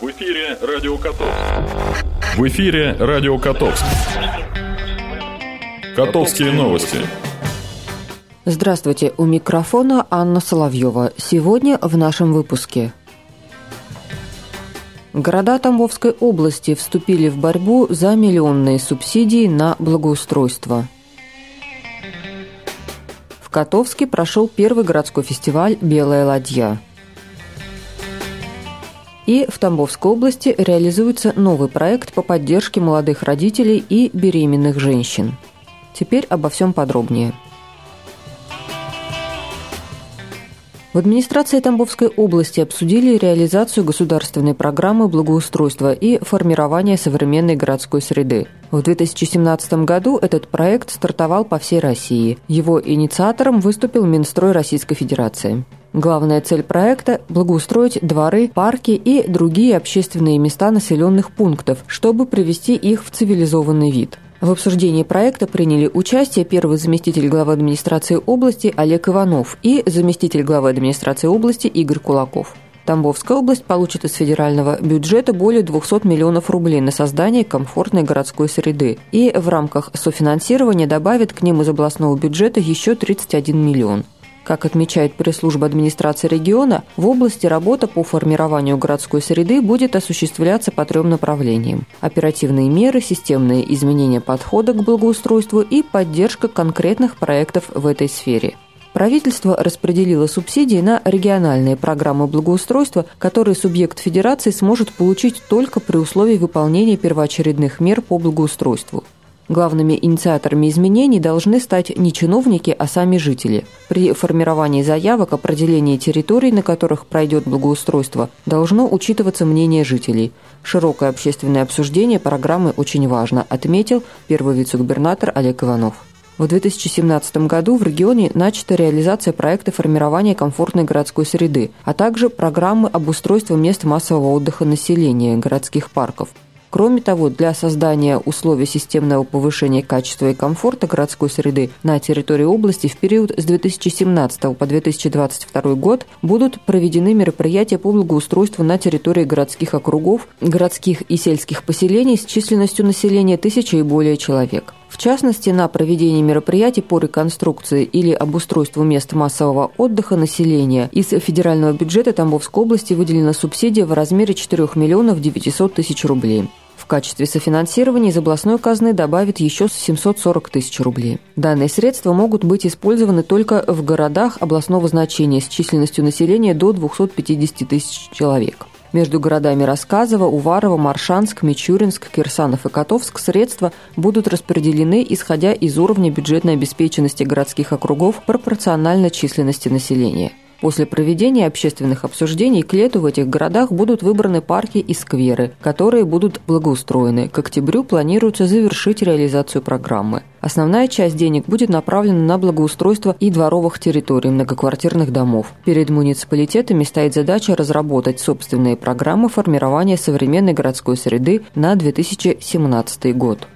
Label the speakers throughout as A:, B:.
A: В эфире Радио Котовск. В эфире Радио Котовск. Котовские новости.
B: Здравствуйте, у микрофона Анна Соловьева. Сегодня в нашем выпуске. Города Тамбовской области вступили в борьбу за миллионные субсидии на благоустройство. В Котовске прошел первый городской фестиваль «Белая ладья». И в Тамбовской области реализуется новый проект по поддержке молодых родителей и беременных женщин. Теперь обо всем подробнее. В администрации Тамбовской области обсудили реализацию государственной программы благоустройства и формирования современной городской среды. В 2017 году этот проект стартовал по всей России. Его инициатором выступил Минстрой Российской Федерации. Главная цель проекта – благоустроить дворы, парки и другие общественные места населенных пунктов, чтобы привести их в цивилизованный вид. В обсуждении проекта приняли участие первый заместитель главы администрации области Олег Иванов и заместитель главы администрации области Игорь Кулаков. Тамбовская область получит из федерального бюджета более 200 миллионов рублей на создание комфортной городской среды и в рамках софинансирования добавит к ним из областного бюджета еще 31 миллион. Как отмечает пресс-служба администрации региона, в области работа по формированию городской среды будет осуществляться по трем направлениям. Оперативные меры, системные изменения подхода к благоустройству и поддержка конкретных проектов в этой сфере. Правительство распределило субсидии на региональные программы благоустройства, которые субъект федерации сможет получить только при условии выполнения первоочередных мер по благоустройству. Главными инициаторами изменений должны стать не чиновники, а сами жители. При формировании заявок о проделении территорий, на которых пройдет благоустройство, должно учитываться мнение жителей. Широкое общественное обсуждение программы очень важно, отметил первый вице-губернатор Олег Иванов. В 2017 году в регионе начата реализация проекта формирования комфортной городской среды, а также программы обустройства мест массового отдыха населения, городских парков. Кроме того, для создания условий системного повышения качества и комфорта городской среды на территории области в период с 2017 по 2022 год будут проведены мероприятия по благоустройству на территории городских округов, городских и сельских поселений с численностью населения тысячи и более человек. В частности, на проведение мероприятий по реконструкции или обустройству мест массового отдыха населения из федерального бюджета Тамбовской области выделена субсидия в размере 4 миллионов 900 тысяч рублей. В качестве софинансирования из областной казны добавят еще 740 тысяч рублей. Данные средства могут быть использованы только в городах областного значения с численностью населения до 250 тысяч человек. Между городами Рассказово, Уварова, Маршанск, Мичуринск, Кирсанов и Котовск средства будут распределены, исходя из уровня бюджетной обеспеченности городских округов пропорционально численности населения. После проведения общественных обсуждений к лету в этих городах будут выбраны парки и скверы, которые будут благоустроены. К октябрю планируется завершить реализацию программы. Основная часть денег будет направлена на благоустройство и дворовых территорий многоквартирных домов. Перед муниципалитетами стоит задача разработать собственные программы формирования современной городской среды на 2017 год.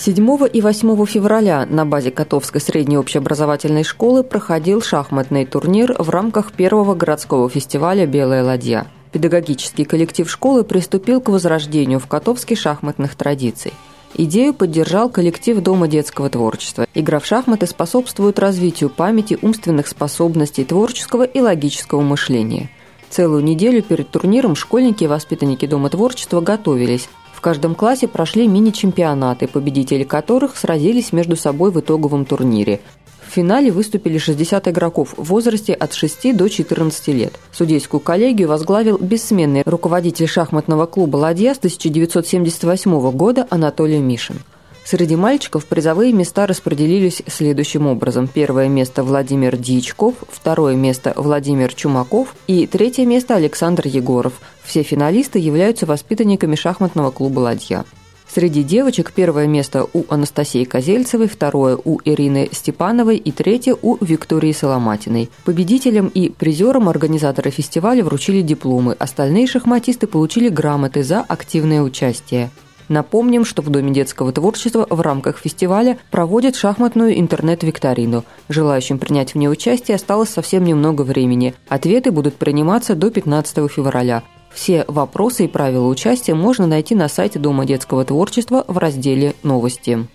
B: 7 и 8 февраля на базе Котовской средней общеобразовательной школы проходил шахматный турнир в рамках первого городского фестиваля «Белая ладья». Педагогический коллектив школы приступил к возрождению в Котовске шахматных традиций. Идею поддержал коллектив Дома детского творчества. Игра в шахматы способствует развитию памяти, умственных способностей, творческого и логического мышления. Целую неделю перед турниром школьники и воспитанники Дома творчества готовились, в каждом классе прошли мини-чемпионаты, победители которых сразились между собой в итоговом турнире. В финале выступили 60 игроков в возрасте от 6 до 14 лет. Судейскую коллегию возглавил бессменный руководитель шахматного клуба «Ладья» с 1978 года Анатолий Мишин. Среди мальчиков призовые места распределились следующим образом. Первое место Владимир Дьячков, второе место Владимир Чумаков и третье место Александр Егоров. Все финалисты являются воспитанниками шахматного клуба «Ладья». Среди девочек первое место у Анастасии Козельцевой, второе у Ирины Степановой и третье у Виктории Соломатиной. Победителям и призерам организаторы фестиваля вручили дипломы, остальные шахматисты получили грамоты за активное участие. Напомним, что в Доме детского творчества в рамках фестиваля проводят шахматную интернет-викторину. Желающим принять в ней участие осталось совсем немного времени. Ответы будут приниматься до 15 февраля. Все вопросы и правила участия можно найти на сайте Дома детского творчества в разделе «Новости».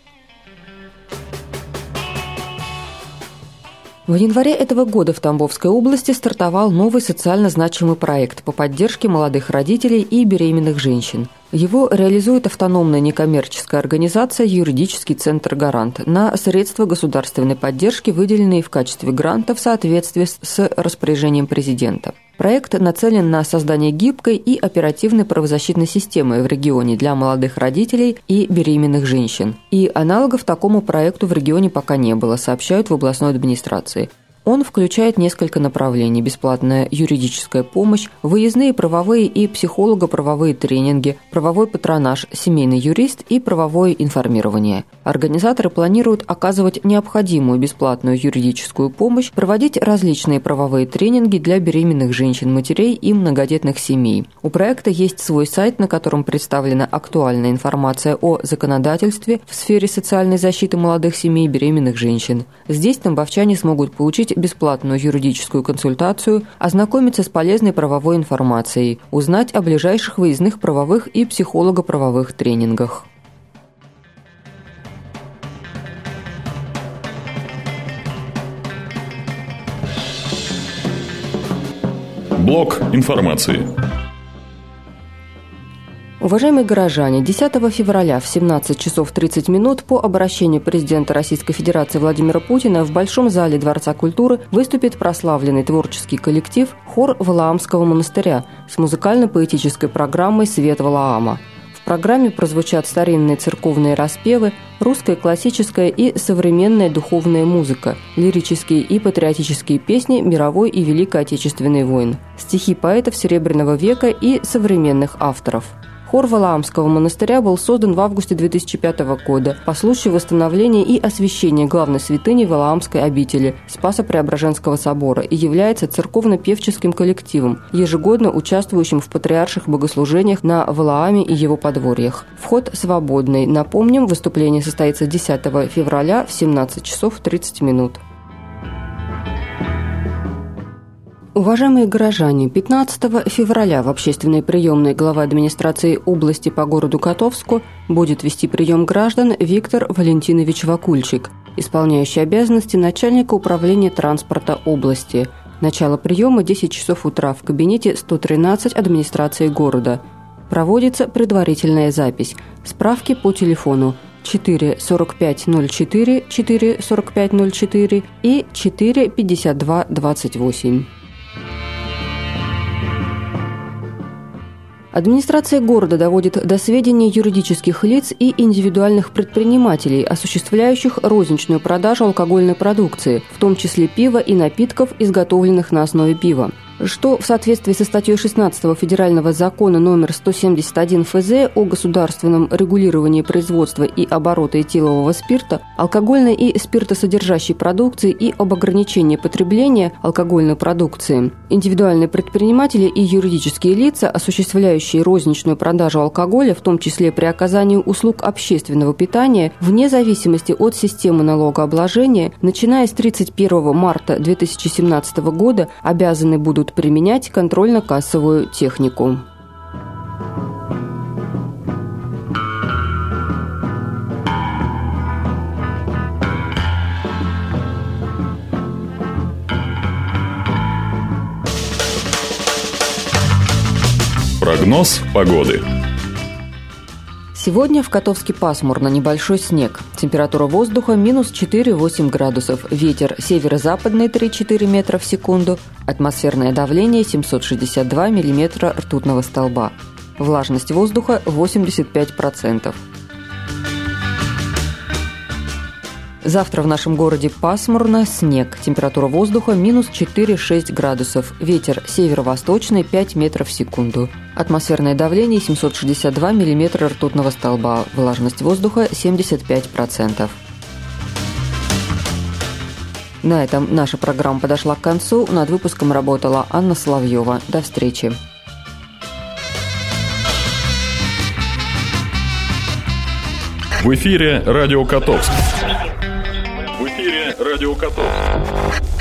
B: В январе этого года в Тамбовской области стартовал новый социально значимый проект по поддержке молодых родителей и беременных женщин. Его реализует автономная некоммерческая организация «Юридический центр «Гарант» на средства государственной поддержки, выделенные в качестве гранта в соответствии с распоряжением президента. Проект нацелен на создание гибкой и оперативной правозащитной системы в регионе для молодых родителей и беременных женщин. И аналогов такому проекту в регионе пока не было, сообщают в областной администрации. Он включает несколько направлений – бесплатная юридическая помощь, выездные правовые и психолого-правовые тренинги, правовой патронаж, семейный юрист и правовое информирование. Организаторы планируют оказывать необходимую бесплатную юридическую помощь, проводить различные правовые тренинги для беременных женщин, матерей и многодетных семей. У проекта есть свой сайт, на котором представлена актуальная информация о законодательстве в сфере социальной защиты молодых семей и беременных женщин. Здесь тамбовчане смогут получить бесплатную юридическую консультацию, ознакомиться с полезной правовой информацией, узнать о ближайших выездных правовых и психолого-правовых тренингах.
A: Блок информации.
B: Уважаемые горожане, 10 февраля в 17 часов 30 минут по обращению президента Российской Федерации Владимира Путина в Большом зале Дворца культуры выступит прославленный творческий коллектив «Хор Валаамского монастыря» с музыкально-поэтической программой «Свет Валаама». В программе прозвучат старинные церковные распевы, русская классическая и современная духовная музыка, лирические и патриотические песни мировой и Великой Отечественной войн, стихи поэтов Серебряного века и современных авторов – Хор Валаамского монастыря был создан в августе 2005 года по случаю восстановления и освящения главной святыни Валаамской обители Спаса Преображенского собора и является церковно-певческим коллективом, ежегодно участвующим в патриарших богослужениях на Валааме и его подворьях. Вход свободный. Напомним, выступление состоится 10 февраля в 17 часов 30 минут. Уважаемые горожане, 15 февраля в общественной приемной глава администрации области по городу Котовску будет вести прием граждан Виктор Валентинович Вакульчик, исполняющий обязанности начальника управления транспорта области. Начало приема 10 часов утра в кабинете 113 администрации города. Проводится предварительная запись. Справки по телефону 4 4504 4 4504 и 4 52 28. Администрация города доводит до сведения юридических лиц и индивидуальных предпринимателей, осуществляющих розничную продажу алкогольной продукции, в том числе пива и напитков, изготовленных на основе пива что в соответствии со статьей 16 Федерального закона номер 171 ФЗ о государственном регулировании производства и оборота этилового спирта, алкогольной и спиртосодержащей продукции и об ограничении потребления алкогольной продукции, индивидуальные предприниматели и юридические лица, осуществляющие розничную продажу алкоголя, в том числе при оказании услуг общественного питания, вне зависимости от системы налогообложения, начиная с 31 марта 2017 года обязаны будут применять контрольно-кассовую технику.
A: Прогноз погоды.
B: Сегодня в Котовске пасмурно, небольшой снег. Температура воздуха минус 4-8 градусов. Ветер северо-западный 3-4 метра в секунду. Атмосферное давление 762 миллиметра ртутного столба. Влажность воздуха 85%. Завтра в нашем городе пасмурно, снег. Температура воздуха минус 4-6 градусов. Ветер северо-восточный 5 метров в секунду. Атмосферное давление 762 миллиметра ртутного столба. Влажность воздуха 75%. На этом наша программа подошла к концу. Над выпуском работала Анна Соловьева. До встречи.
A: В эфире Радио Котовск. Радио Котовск.